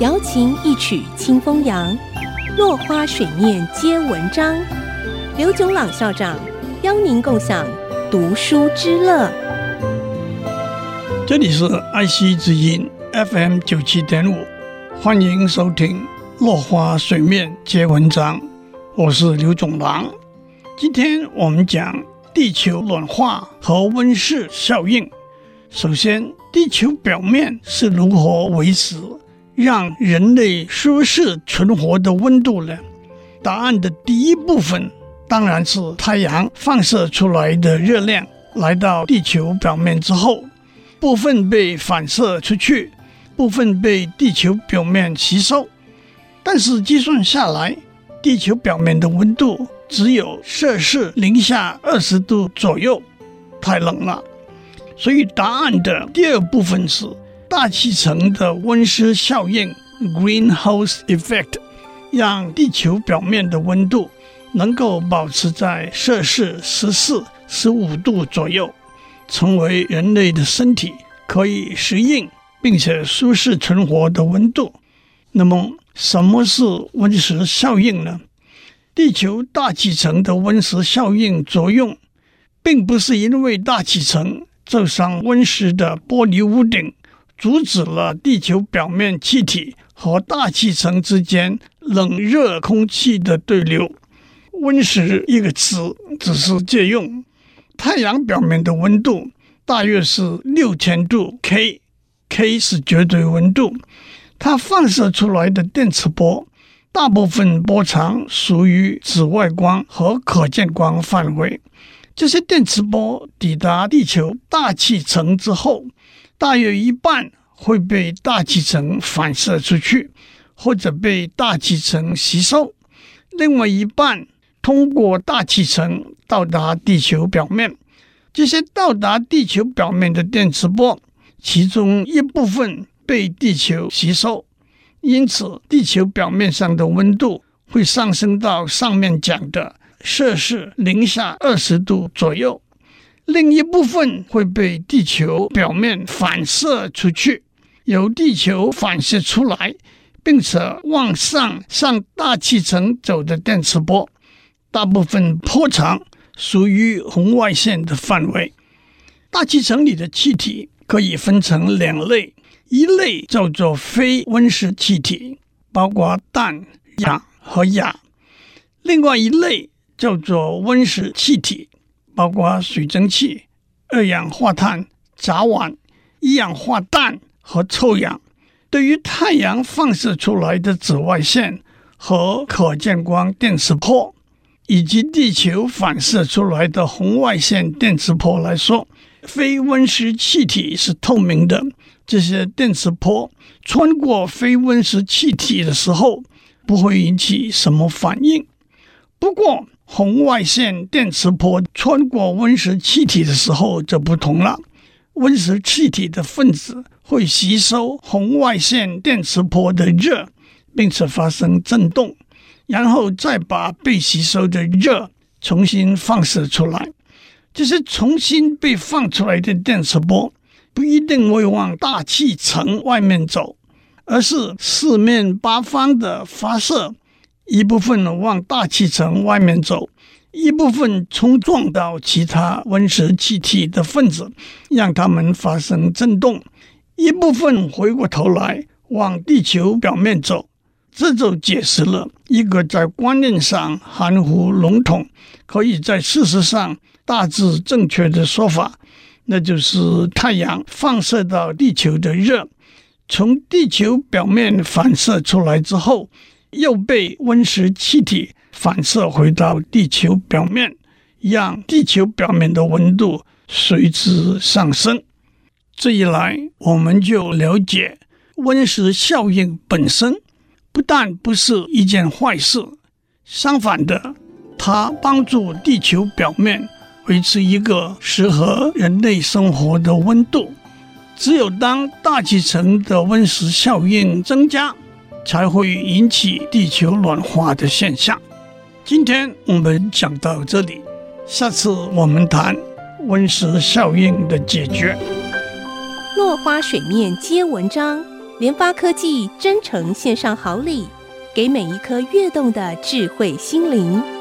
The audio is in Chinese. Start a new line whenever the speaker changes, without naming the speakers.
瑶琴一曲清风扬，落花水面皆文章。刘炯朗校长邀您共享读书之乐。
这里是爱惜之音 FM 九七点五，欢迎收听《落花水面皆文章》，我是刘炯朗。今天我们讲地球暖化和温室效应。首先，地球表面是如何维持让人类舒适存活的温度呢？答案的第一部分当然是太阳放射出来的热量来到地球表面之后，部分被反射出去，部分被地球表面吸收。但是计算下来，地球表面的温度只有摄氏零下二十度左右，太冷了。所以答案的第二部分是大气层的温室效应 （greenhouse effect），让地球表面的温度能够保持在摄氏十四、十五度左右，成为人类的身体可以适应并且舒适存活的温度。那么，什么是温室效应呢？地球大气层的温室效应作用，并不是因为大气层。罩上温室的玻璃屋顶，阻止了地球表面气体和大气层之间冷热空气的对流。温室一个词只是借用。太阳表面的温度大约是六千度 K，K 是绝对温度。它放射出来的电磁波，大部分波长属于紫外光和可见光范围。这些电磁波抵达地球大气层之后，大约一半会被大气层反射出去，或者被大气层吸收；另外一半通过大气层到达地球表面。这些到达地球表面的电磁波，其中一部分被地球吸收，因此地球表面上的温度会上升到上面讲的。摄氏零下二十度左右，另一部分会被地球表面反射出去，由地球反射出来，并且往上向大气层走的电磁波，大部分波长属于红外线的范围。大气层里的气体可以分成两类，一类叫做非温室气体，包括氮、氧和氧；另外一类。叫做温室气体，包括水蒸气、二氧化碳、甲烷、一氧化氮和臭氧。对于太阳放射出来的紫外线和可见光电磁波，以及地球反射出来的红外线电磁波来说，非温室气体是透明的。这些电磁波穿过非温室气体的时候，不会引起什么反应。不过，红外线电磁波穿过温室气体的时候就不同了。温室气体的分子会吸收红外线电磁波的热，并且发生振动，然后再把被吸收的热重新放射出来。这些重新被放出来的电磁波不一定会往大气层外面走，而是四面八方的发射。一部分往大气层外面走，一部分冲撞到其他温室气体的分子，让它们发生振动；一部分回过头来往地球表面走。这就解释了一个在观念上含糊笼统，可以在事实上大致正确的说法，那就是太阳放射到地球的热，从地球表面反射出来之后。又被温室气体反射回到地球表面，让地球表面的温度随之上升。这一来，我们就了解温室效应本身不但不是一件坏事，相反的，它帮助地球表面维持一个适合人类生活的温度。只有当大气层的温室效应增加，才会引起地球暖化的现象。今天我们讲到这里，下次我们谈温室效应的解决。
落花水面皆文章，联发科技真诚献上好礼，给每一颗跃动的智慧心灵。